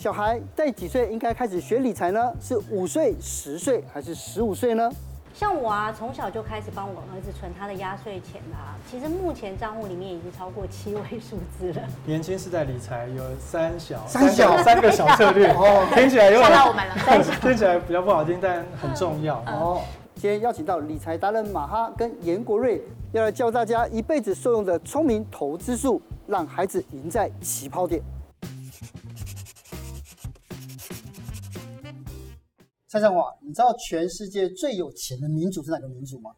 小孩在几岁应该开始学理财呢？是五岁、十岁还是十五岁呢？像我啊，从小就开始帮我儿子存他的压岁钱啦。其实目前账户里面已经超过七位数字了。年轻世代理财有三小三小三个小策略 哦，听起来有点吓到我们了。三小听起来比较不好听，但很重要哦。今天邀请到理财达人马哈跟严国瑞，要来教大家一辈子受用的聪明投资术，让孩子赢在起跑点。蔡尚华，你知道全世界最有钱的民族是哪个民族吗？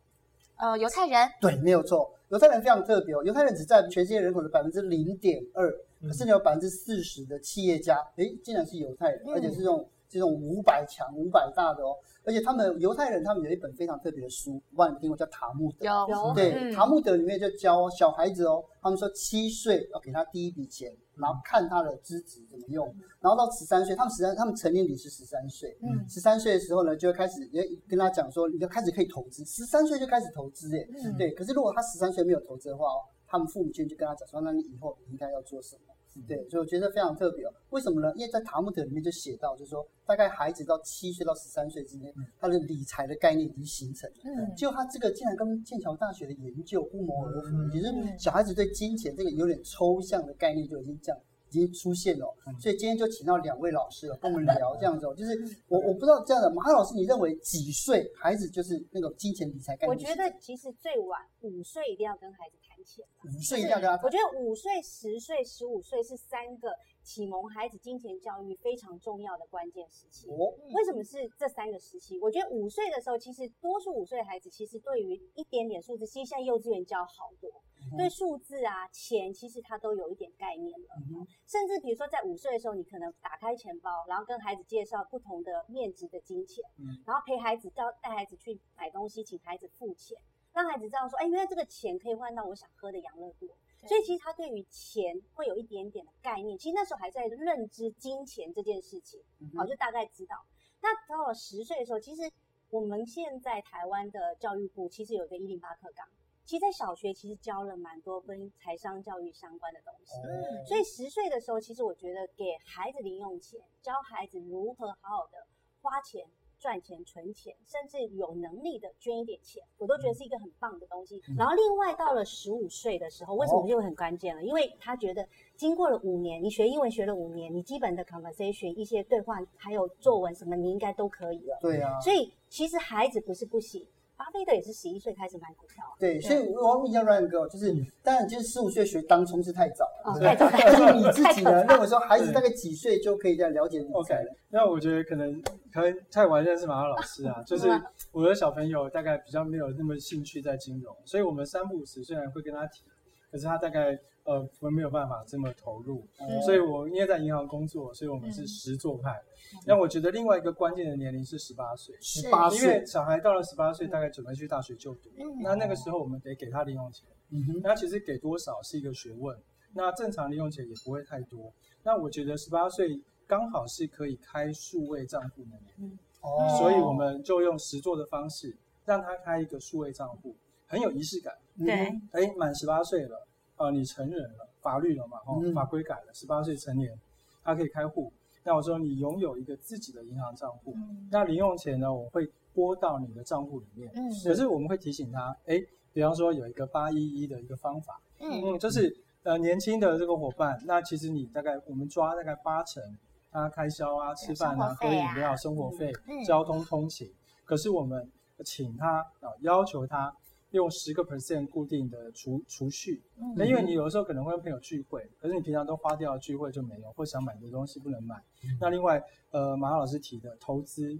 呃，犹太人。对，没有错。犹太人非常特别哦，犹太人只占全世界人口的百分之零点二，可是你有百分之四十的企业家，诶，竟然是犹太人，而且是这种这种五百强、五百大的哦。而且他们犹太人，他们有一本非常特别的书，我不知道你们听过叫塔木德。有。对，嗯、塔木德里面就教小孩子哦，他们说七岁要给他第一笔钱。然后看他的资质怎么用，然后到十三岁，他们十三，他们成年礼是十三岁，嗯，十三岁的时候呢，就会开始也跟他讲说，你就开始可以投资，十三岁就开始投资，耶，嗯，对。可是如果他十三岁没有投资的话哦，他们父母亲就跟他讲说，那你以后应该要做什么？对，所以我觉得非常特别哦。为什么呢？因为在塔木德里面就写到，就是说，大概孩子到七岁到十三岁之间，他的理财的概念已经形成了。嗯，结果他这个竟然跟剑桥大学的研究不谋而合，也就是小孩子对金钱这个有点抽象的概念就已经这样。已经出现了，所以今天就请到两位老师了，跟我们 聊这样子。就是我我不知道这样的马老师，你认为几岁孩子就是那个金钱理财概念？我觉得其实最晚五岁一定要跟孩子谈钱。五岁一定要跟他谈。我觉得五岁、十岁、十五岁是三个启蒙孩子金钱教育非常重要的关键时期。哦，为什么是这三个时期？我觉得五岁的时候，其实多数五岁的孩子其实对于一点点数字，其实现在幼稚园教好多。对数字啊，钱其实他都有一点概念了。嗯、甚至比如说在五岁的时候，你可能打开钱包，然后跟孩子介绍不同的面值的金钱，嗯、然后陪孩子到带孩子去买东西，请孩子付钱，让孩子知道说，哎，原来这个钱可以换到我想喝的养乐多。所以其实他对于钱会有一点点的概念。其实那时候还在认知金钱这件事情，嗯、就大概知道。那到了十岁的时候，其实我们现在台湾的教育部其实有一个一零八课纲。其实，在小学其实教了蛮多跟财商教育相关的东西，嗯，所以十岁的时候，其实我觉得给孩子零用钱，教孩子如何好好的花钱、赚钱、存钱，甚至有能力的捐一点钱，我都觉得是一个很棒的东西。然后，另外到了十五岁的时候，为什么就很关键了？因为他觉得经过了五年，你学英文学了五年，你基本的 conversation 一些对话，还有作文什么，你应该都可以了。对啊，所以其实孩子不是不行。巴菲特也是十一岁开始买股票，对，所以我要问一下 Ryan 哥，就是当然，就是十五岁学当冲是太早了，太早。但是你自己呢，认为说孩子大概几岁就可以这样了解理财了？那我觉得可能可能太晚认识马老师啊，就是我的小朋友大概比较没有那么兴趣在金融，所以我们三不五时虽然会跟他提，可是他大概。呃，我们没有办法这么投入，嗯、所以我因为在银行工作，所以我们是实做派。那、嗯、我觉得另外一个关键的年龄是十八岁，十八岁，因为小孩到了十八岁，大概准备去大学就读，嗯、那那个时候我们得给他零用钱。嗯，那其实给多少是一个学问。那正常零用钱也不会太多。那我觉得十八岁刚好是可以开数位账户的年龄，哦，所以我们就用实做的方式让他开一个数位账户，很有仪式感。对，哎，满十八岁了。啊、呃，你成人了，法律了嘛？哦，法规改了，十八岁成年，他可以开户。那我说你拥有一个自己的银行账户，嗯、那零用钱呢，我会拨到你的账户里面。嗯，可是我们会提醒他，哎，比方说有一个八一一的一个方法，嗯嗯，就是呃年轻的这个伙伴，那其实你大概我们抓大概八成他开销啊，吃饭啊，喝饮料、生活费、嗯、交通通勤，可是我们请他啊，要求他。用十个 percent 固定的储储蓄，那因为你有的时候可能会跟朋友聚会，可是你平常都花掉聚会就没有，或想买的东西不能买。那另外，呃，马老师提的投资，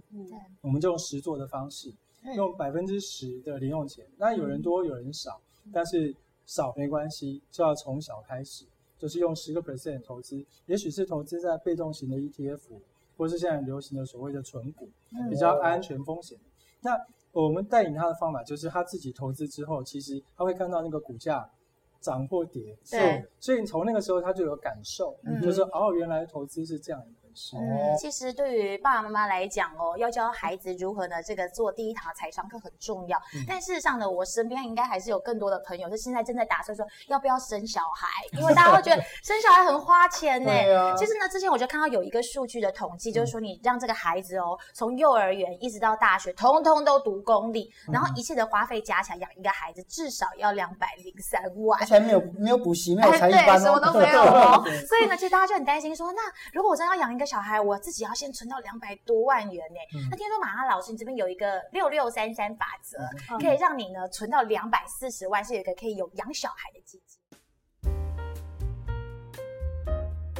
我们就用实做的方式，用百分之十的零用钱。那有人多有人少，但是少没关系，就要从小开始，就是用十个 percent 投资，也许是投资在被动型的 ETF，或是现在流行的所谓的存股，比较安全风险。那我们带领他的方法就是他自己投资之后，其实他会看到那个股价涨或跌，对，所以从那个时候他就有感受，嗯、就是哦，原来投资是这样一嗯，其实对于爸爸妈妈来讲哦，要教孩子如何呢，这个做第一堂财商课很重要。嗯、但事实上呢，我身边应该还是有更多的朋友是现在正在打算说要不要生小孩，因为大家会觉得生小孩很花钱呢。啊、其实呢，之前我就看到有一个数据的统计，就是说你让这个孩子哦，从幼儿园一直到大学，通通都读公立，然后一切的花费加起来养一个孩子至少要两百零三万，而且没有没有补习，没有才艺班、哦，什么都没有哦。所以呢，其实大家就很担心说，那如果我真的要养一个小孩，我自己要先存到两百多万元呢？嗯、那听说马哈老师，你这边有一个六六三三法则，嗯、可以让你呢存到两百四十万，是有一个可以有养小孩的基金。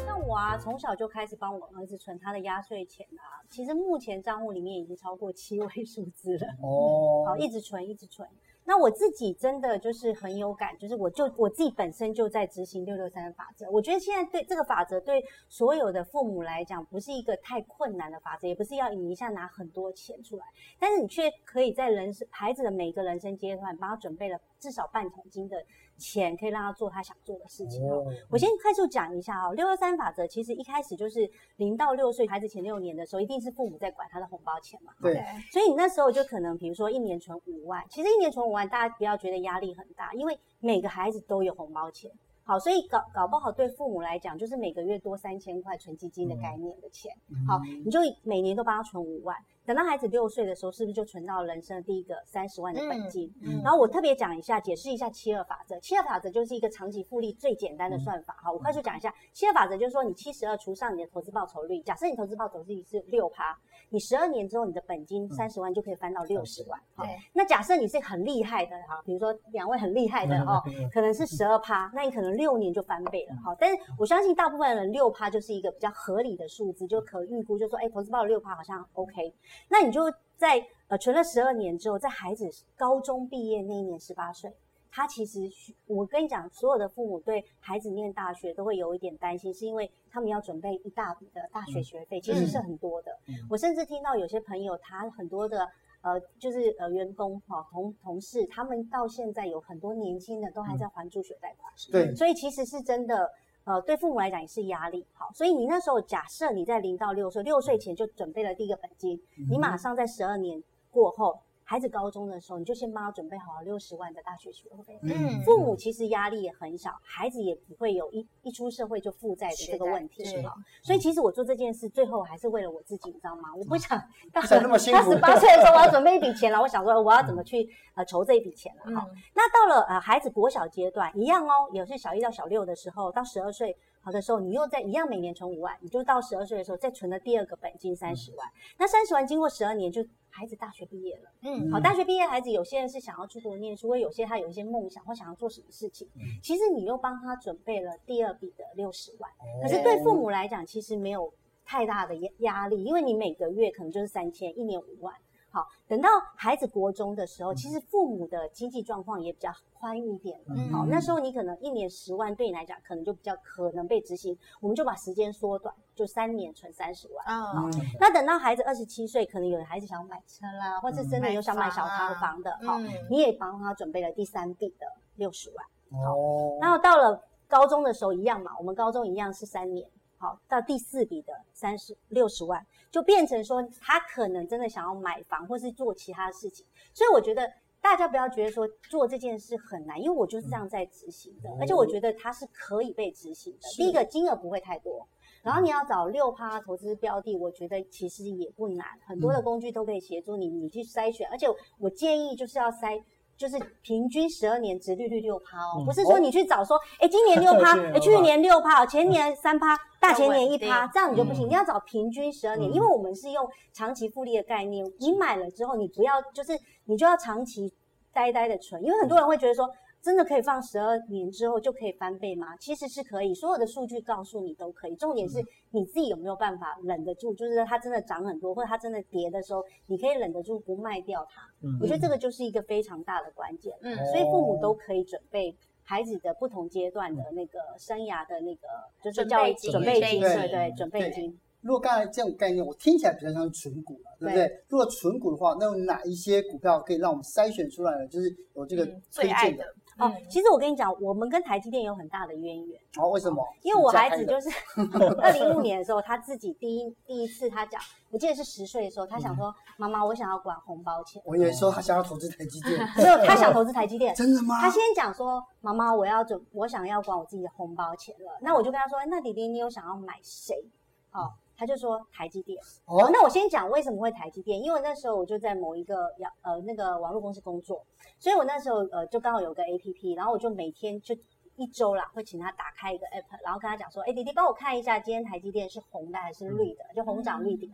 像我啊，从小就开始帮我儿子存他的压岁钱啊，其实目前账户里面已经超过七位数字了。哦，好，一直存，一直存。那我自己真的就是很有感，就是我就我自己本身就在执行六六三的法则。我觉得现在对这个法则对所有的父母来讲，不是一个太困难的法则，也不是要你一下拿很多钱出来，但是你却可以在人生孩子的每一个人生阶段，帮他准备了至少半桶金的钱，可以让他做他想做的事情哦。我先快速讲一下哦，六幺三法则其实一开始就是零到六岁孩子前六年的时候，一定是父母在管他的红包钱嘛。对。所以你那时候就可能比如说一年存五万，其实一年存五万，大家不要觉得压力很大，因为每个孩子都有红包钱。好，所以搞搞不好对父母来讲，就是每个月多三千块存基金的概念的钱。好，你就每年都帮他存五万。等到孩子六岁的时候，是不是就存到人生的第一个三十万的本金？嗯嗯、然后我特别讲一下，解释一下七二法则。七二法则就是一个长期复利最简单的算法。好，我快速讲一下，七二法则就是说，你七十二除上你的投资报酬率，假设你投资报酬率是六趴，你十二年之后你的本金三十万就可以翻到六十万。好，那假设你是很厉害的哈，比如说两位很厉害的哦，可能是十二趴，那你可能六年就翻倍了。好，但是我相信大部分人六趴就是一个比较合理的数字，就可预估，就说哎，投资报酬六趴好像 OK。那你就在呃存了十二年之后，在孩子高中毕业那一年十八岁，他其实我跟你讲，所有的父母对孩子念大学都会有一点担心，是因为他们要准备一大笔的大学学费，其实是很多的。嗯、我甚至听到有些朋友，他很多的呃就是呃员工哈同同事，他们到现在有很多年轻的都还在还助学贷款。对，所以其实是真的。呃，对父母来讲也是压力。好，所以你那时候假设你在零到六岁，六岁前就准备了第一个本金，嗯、你马上在十二年过后，孩子高中的时候，你就先帮他准备好了六十万的大学学费。嗯，父母其实压力也很小，孩子也不会有一一出社会就负债的这个问题。好，所以其实我做这件事，最后还是为了我自己，你知道吗？我不想到他 十八岁的时候，我要准备一笔钱了，我想说我要怎么去呃筹这一笔钱了。好，嗯、那到了呃孩子国小阶段一样哦，也是小一到小六的时候，到十二岁。好的时候，你又在一样每年存五万，你就到十二岁的时候再存了第二个本金三十万。嗯、那三十万经过十二年，就孩子大学毕业了。嗯，好，大学毕业孩子有些人是想要出国念书，或有些他有一些梦想或想要做什么事情。嗯、其实你又帮他准备了第二笔的六十万。哦、可是对父母来讲，其实没有太大的压压力，因为你每个月可能就是三千，一年五万。好，等到孩子国中的时候，其实父母的经济状况也比较宽裕一点了。嗯、好，那时候你可能一年十万，对你来讲可能就比较可能被执行。我们就把时间缩短，就三年存三十万。哦、好，那等到孩子二十七岁，可能有的孩子想要买车啦，或者真的有想买小套房的，嗯、好，你也帮他准备了第三笔的六十万。好，哦、然后到了高中的时候一样嘛，我们高中一样是三年。好，到第四笔的三十六十万，就变成说他可能真的想要买房，或是做其他的事情。所以我觉得大家不要觉得说做这件事很难，因为我就是这样在执行的，而且我觉得它是可以被执行的。第一个金额不会太多，然后你要找六趴投资标的，我觉得其实也不难，很多的工具都可以协助你，你去筛选。而且我建议就是要筛。就是平均十二年殖利率六趴哦，不是说你去找说，哎，今年六 趴，哎，去年六趴，前年三趴，大前年一趴，这样你就不行。你要找平均十二年，因为我们是用长期复利的概念。你买了之后，你不要就是你就要长期呆呆的存，因为很多人会觉得说。真的可以放十二年之后就可以翻倍吗？其实是可以，所有的数据告诉你都可以。重点是你自己有没有办法忍得住，就是它真的涨很多，或者它真的跌的时候，你可以忍得住不卖掉它。嗯，我觉得这个就是一个非常大的关键。嗯，所以父母都可以准备孩子的不同阶段的那个生涯的那个，就是教育准备金，对对，准备金。如果刚才这种概念，我听起来比较像是存股了，对不对？对，如果存股的话，那有哪一些股票可以让我们筛选出来呢，就是有这个推荐的？哦，其实我跟你讲，我们跟台积电有很大的渊源。哦，为什么？因为我孩子就是 二零一五年的时候，他自己第一第一次他讲，我记得是十岁的时候，他想说，妈妈，我想要管红包钱。我以为说他想要投资台积电。没有，他想投资台积电。真的吗？他先讲说，妈妈，我要准，我想要管我自己的红包钱了。那我就跟他说，那弟弟，你有想要买谁？哦，他就说台积电。哦，那我先讲为什么会台积电，因为那时候我就在某一个呃那个网络公司工作，所以我那时候呃就刚好有个 APP，然后我就每天就。一周啦，会请他打开一个 app，然后跟他讲说：“哎，弟弟，帮我看一下今天台积电是红的还是绿的，就红涨绿跌。”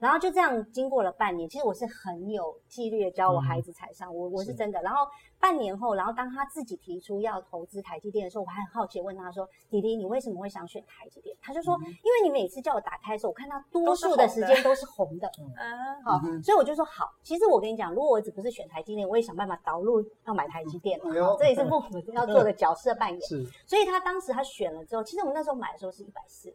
然后就这样经过了半年，其实我是很有纪律的教我孩子财商，我我是真的。然后半年后，然后当他自己提出要投资台积电的时候，我还很好奇问他说：“弟弟，你为什么会想选台积电？”他就说：“因为你每次叫我打开的时候，我看到多数的时间都是红的。”嗯，好，所以我就说好。其实我跟你讲，如果我只不是选台积电，我也想办法导入要买台积电。好，这也是父母 要做的角色扮演。是，所以他当时他选了之后，其实我们那时候买的时候是一百四，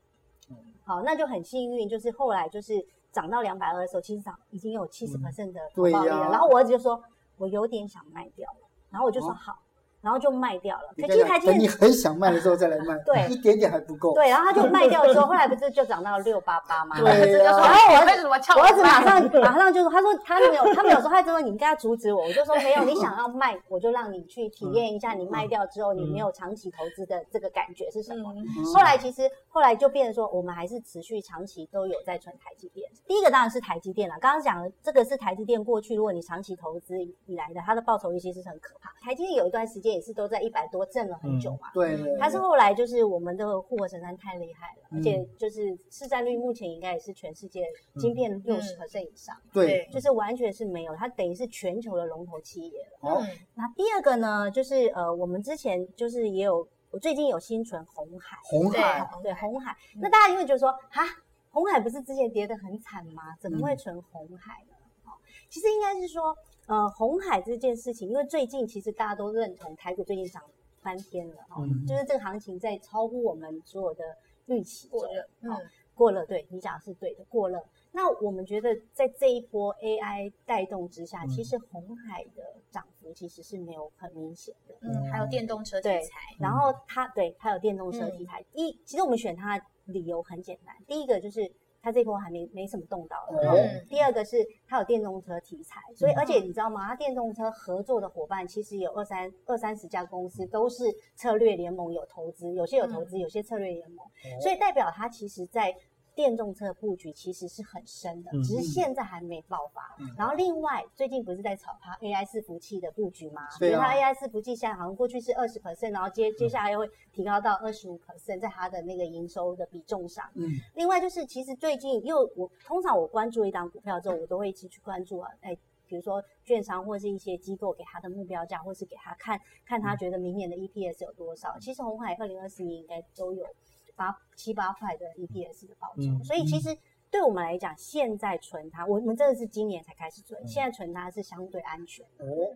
好，那就很幸运，就是后来就是涨到两百二的时候，其实涨已经有七十 percent 的回报率了。然后我儿子就说，我有点想卖掉了，然后我就说好。然后就卖掉了。可是台积电，你很想卖的时候再来卖，对，一点点还不够。对，然后他就卖掉之后，后来不是就涨到六八八吗？对。然后我儿子，我儿子马上马上就说，他说他没有，他没有说，他就说你应该阻止我。我就说没有，你想要卖，我就让你去体验一下，你卖掉之后你没有长期投资的这个感觉是什么。后来其实后来就变成说，我们还是持续长期都有在存台积电。第一个当然是台积电了，刚刚讲的这个是台积电过去，如果你长期投资以来的，它的报酬率其实是很可怕。台积电有一段时间也是都在一百多，挣了很久嘛。对。但是后来就是我们的护国神山太厉害了，而且就是市占率目前应该也是全世界晶片六十 percent 以上。对。就是完全是没有，它等于是全球的龙头企业了。哦。那第二个呢，就是呃，我们之前就是也有，我最近有新存红海。红海。对，红海。那大家因为觉得说，哈，红海不是之前跌得很惨吗？怎么会存红海呢？其实应该是说。呃，红海这件事情，因为最近其实大家都认同台股最近涨翻天了哈，嗯、就是这个行情在超乎我们所有的预期过热，嗯，过热，对你讲的是对的，过热。那我们觉得在这一波 AI 带动之下，嗯、其实红海的涨幅其实是没有很明显的，嗯，还有电动车题材，然后它对它有电动车题材，嗯、一其实我们选它的理由很简单，第一个就是。它这波还没没什么动到的。嗯。第二个是它有电动车题材，所以而且你知道吗？它电动车合作的伙伴其实有二三二三十家公司，都是策略联盟有投资，有些有投资，有些策略联盟，所以代表它其实在。电动车布局其实是很深的，只是现在还没爆发。嗯、然后另外最近不是在炒它 AI 伺服器的布局吗？所以它 AI 伺服器现在好像过去是二十 percent，然后接接下来又会提高到二十五 percent，在它的那个营收的比重上。嗯。另外就是其实最近因为我通常我关注一档股票之后，我都会一直去关注啊，哎，比如说券商或是一些机构给它的目标价，或是给他看看他觉得明年的 EPS 有多少。其实红海二零二四年应该都有。八七八块的 EPS 的报酬，嗯、所以其实对我们来讲，现在存它，我们真的是今年才开始存，嗯、现在存它是相对安全的。哦。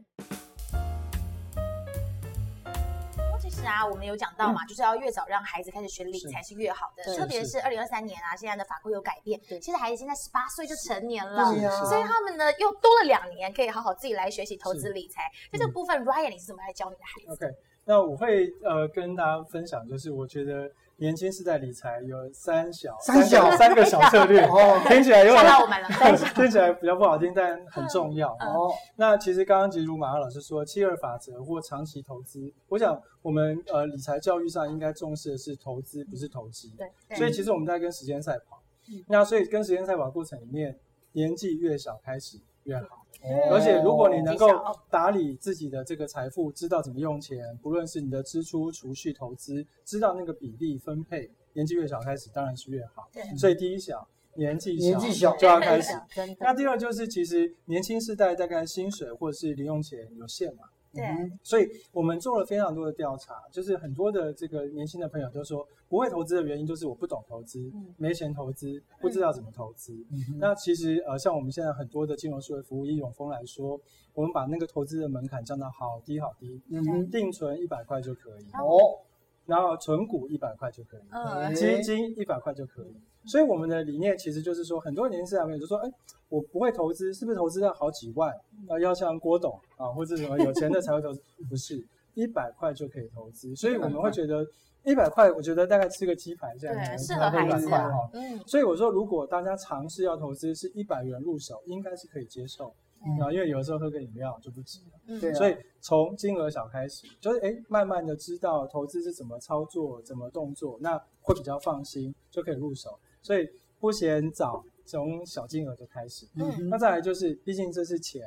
其实啊，我们有讲到嘛，嗯、就是要越早让孩子开始学理财是越好的，特别是二零二三年啊，现在的法规有改变，对其实孩子现在十八岁就成年了，啊、所以他们呢又多了两年可以好好自己来学习投资理财。在这个部分，Ryan 你是怎么来教你的孩子？OK，那我会呃跟大家分享，就是我觉得。年轻世代理财有三小三小三个小策略 哦，听起来有点 听起来比较不好听，但很重要哦。那其实刚刚其实如马上老师说，七二法则或长期投资，我想我们呃理财教育上应该重视的是投资，不是投机。对，所以其实我们在跟时间赛跑。那所以跟时间赛跑过程里面，年纪越小开始越好。而且，如果你能够打理自己的这个财富，知道怎么用钱，不论是你的支出、储蓄、投资，知道那个比例分配，年纪越小开始当然是越好。对，所以第一小，年纪小就要开始。那第二就是，其实年轻世代大概薪水或者是零用钱有限嘛。对，所以我们做了非常多的调查，就是很多的这个年轻的朋友都说，不会投资的原因就是我不懂投资，没钱投资，不知道怎么投资。那其实呃，像我们现在很多的金融数位服务，以永丰来说，我们把那个投资的门槛降到好低好低，定存一百块就可以哦，然后存股一百块就可以，基金一百块就可以。所以我们的理念其实就是说，很多年轻人朋友就说，哎，我不会投资，是不是投资要好几万？啊，要像郭董啊，或者什么有钱的才会投资？不是，一百块就可以投资，所以我们会觉得一百块，我觉得大概吃个鸡排这样，子，适合孩子哈。嗯，所以我说，如果大家尝试要投资是一百元入手，应该是可以接受。啊，因为有的时候喝个饮料就不止了，嗯，所以从金额小开始，就是哎，慢慢的知道投资是怎么操作、怎么动作，那会比较放心，就可以入手。所以不嫌早，从小金额就开始。嗯，那再来就是，毕竟这是钱，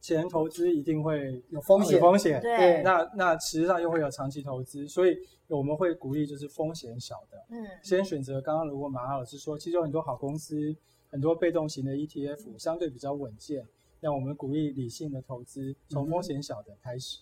钱投资一定会有风险，风险。对，那那实际上又会有长期投资，所以我们会鼓励就是风险小的，嗯，先选择刚刚如果马哈老师说，其实有很多好公司，很多被动型的 ETF 相对比较稳健。让我们鼓励理性的投资，从风险小的开始。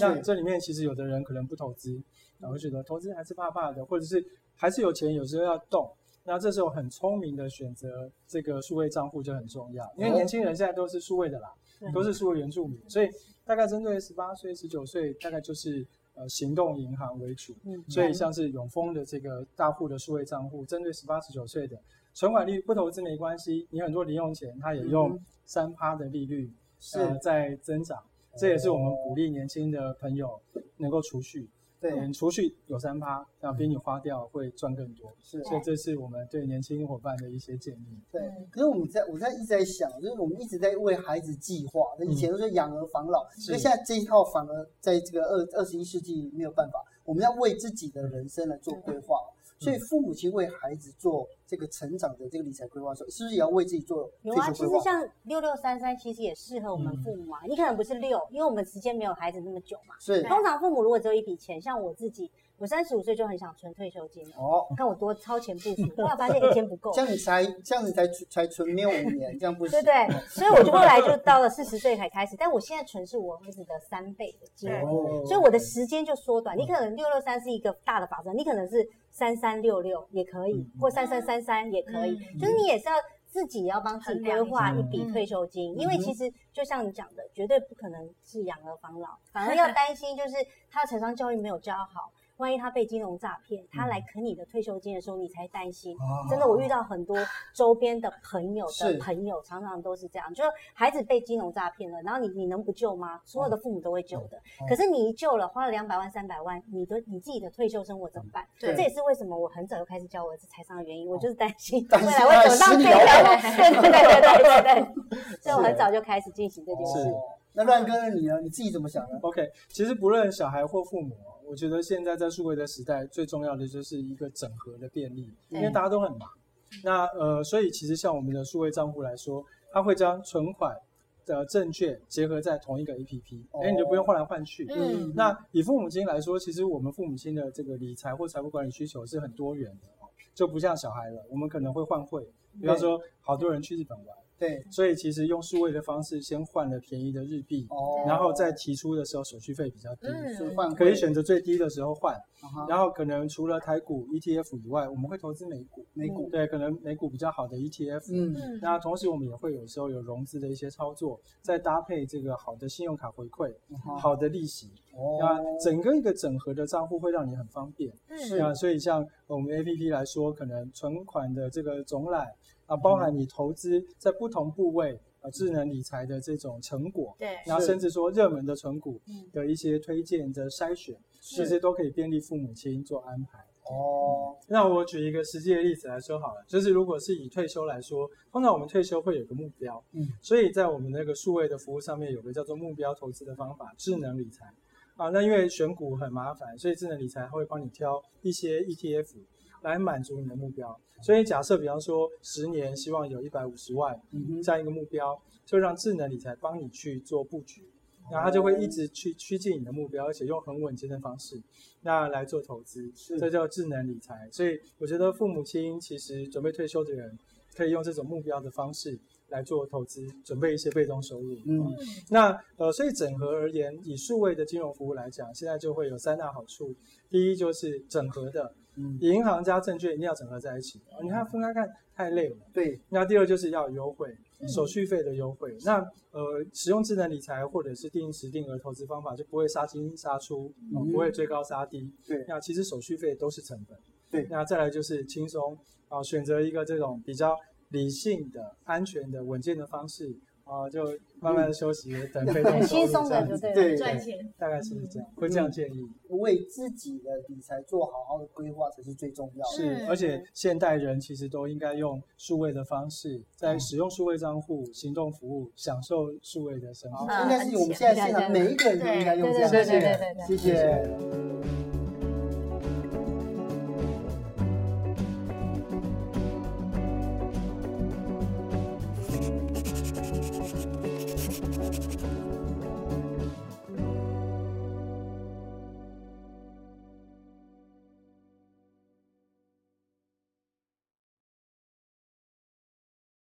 那、嗯、这里面其实有的人可能不投资，然后觉得投资还是怕怕的，或者是还是有钱，有时候要动。那这时候很聪明的选择这个数位账户就很重要，因为年轻人现在都是数位的啦，嗯、都是数位原住民，所以大概针对十八岁、十九岁，大概就是呃行动银行为主。嗯、所以像是永丰的这个大户的数位账户，针对十八、十九岁的。存款率不投资没关系，你很多零用钱，他也用三趴的利率是、呃、在增长，这也是我们鼓励年轻的朋友能够储蓄。对，储蓄有三趴，然后比你花掉会赚更多。是，所以这是我们对年轻伙伴的一些建议。对，可是我们在我在一直在想，就是我们一直在为孩子计划，那以前都是养儿防老，所以现在这一套反而在这个二二十一世纪没有办法，我们要为自己的人生来做规划。所以父母亲为孩子做这个成长的这个理财规划的时候，是不是也要为自己做？有啊，其实像六六三三，其实也适合我们父母啊。嗯、你可能不是六，因为我们时间没有孩子那么久嘛。是。通常父母如果只有一笔钱，像我自己。我三十五岁就很想存退休金哦，看我多超前部署，后来发现一天不够。这样你才这样你才才存没有五年，这样不行。对对，所以我就后来就到了四十岁才开始，但我现在存是我儿子的三倍的金额，所以我的时间就缩短。你可能六六三是一个大的法则，你可能是三三六六也可以，或三三三三也可以，就是你也是要自己要帮自己规划一笔退休金，因为其实就像你讲的，绝对不可能是养儿防老，反而要担心就是他的财商教育没有教好。万一他被金融诈骗，他来啃你的退休金的时候，你才担心。真的，我遇到很多周边的朋友的朋友，常常都是这样，就是孩子被金融诈骗了，然后你你能不救吗？所有的父母都会救的。可是你一救了，花了两百万、三百万，你的你自己的退休生活怎么办？对，这也是为什么我很早就开始教我儿子财商的原因。我就是担心未来会走上这条路。对对对对对对，所以我很早就开始进行这件事。那乱哥你呢？你自己怎么想呢？OK，其实不论小孩或父母。我觉得现在在数位的时代，最重要的就是一个整合的便利，因为大家都很忙。那呃，所以其实像我们的数位账户来说，它会将存款的证券结合在同一个 APP，哎，你就不用换来换去。嗯。那以父母亲来说，其实我们父母亲的这个理财或财务管理需求是很多元的哦，就不像小孩了，我们可能会换汇，比方说好多人去日本玩。对，所以其实用数位的方式先换了便宜的日币，哦，然后再提出的时候手续费比较低，嗯，换可以选择最低的时候换，然后可能除了台股 ETF 以外，我们会投资美股，美股对，可能美股比较好的 ETF，嗯，那同时我们也会有时候有融资的一些操作，再搭配这个好的信用卡回馈，好的利息，哦，那整个一个整合的账户会让你很方便，是啊，所以像我们 APP 来说，可能存款的这个总览。啊，包含你投资在不同部位啊，智能理财的这种成果，对，然后甚至说热门的存股的一些推荐的筛选，其实都可以便利父母亲做安排。哦，那我举一个实际的例子来说好了，就是如果是以退休来说，通常我们退休会有个目标，嗯，所以在我们那个数位的服务上面有个叫做目标投资的方法，智能理财啊，那因为选股很麻烦，所以智能理财会帮你挑一些 ETF。来满足你的目标，所以假设比方说十年希望有一百五十万这样一个目标，就让智能理财帮你去做布局，然后它就会一直去趋近你的目标，而且用很稳健的方式，那来做投资，这叫智能理财。所以我觉得父母亲其实准备退休的人，可以用这种目标的方式来做投资，准备一些被动收入。嗯，那呃，所以整合而言，以数位的金融服务来讲，现在就会有三大好处。第一就是整合的。嗯，银行加证券一定要整合在一起，你看分开看太累了。对，那第二就是要优惠，手续费的优惠。那呃，使用智能理财或者是定时定额投资方法，就不会杀进杀出，不会追高杀低。对，那其实手续费都是成本。对，那再来就是轻松啊，选择一个这种比较理性的、安全的、稳健的方式。啊，就慢慢的休息，等被动很轻松的，就对，赚钱，大概是这样，会这样建议。为自己的理财做好好的规划才是最重要的。是，而且现代人其实都应该用数位的方式，在使用数位账户、行动服务，享受数位的生活。应该是我们现在现场每一个人都应该用这样。谢谢，谢谢。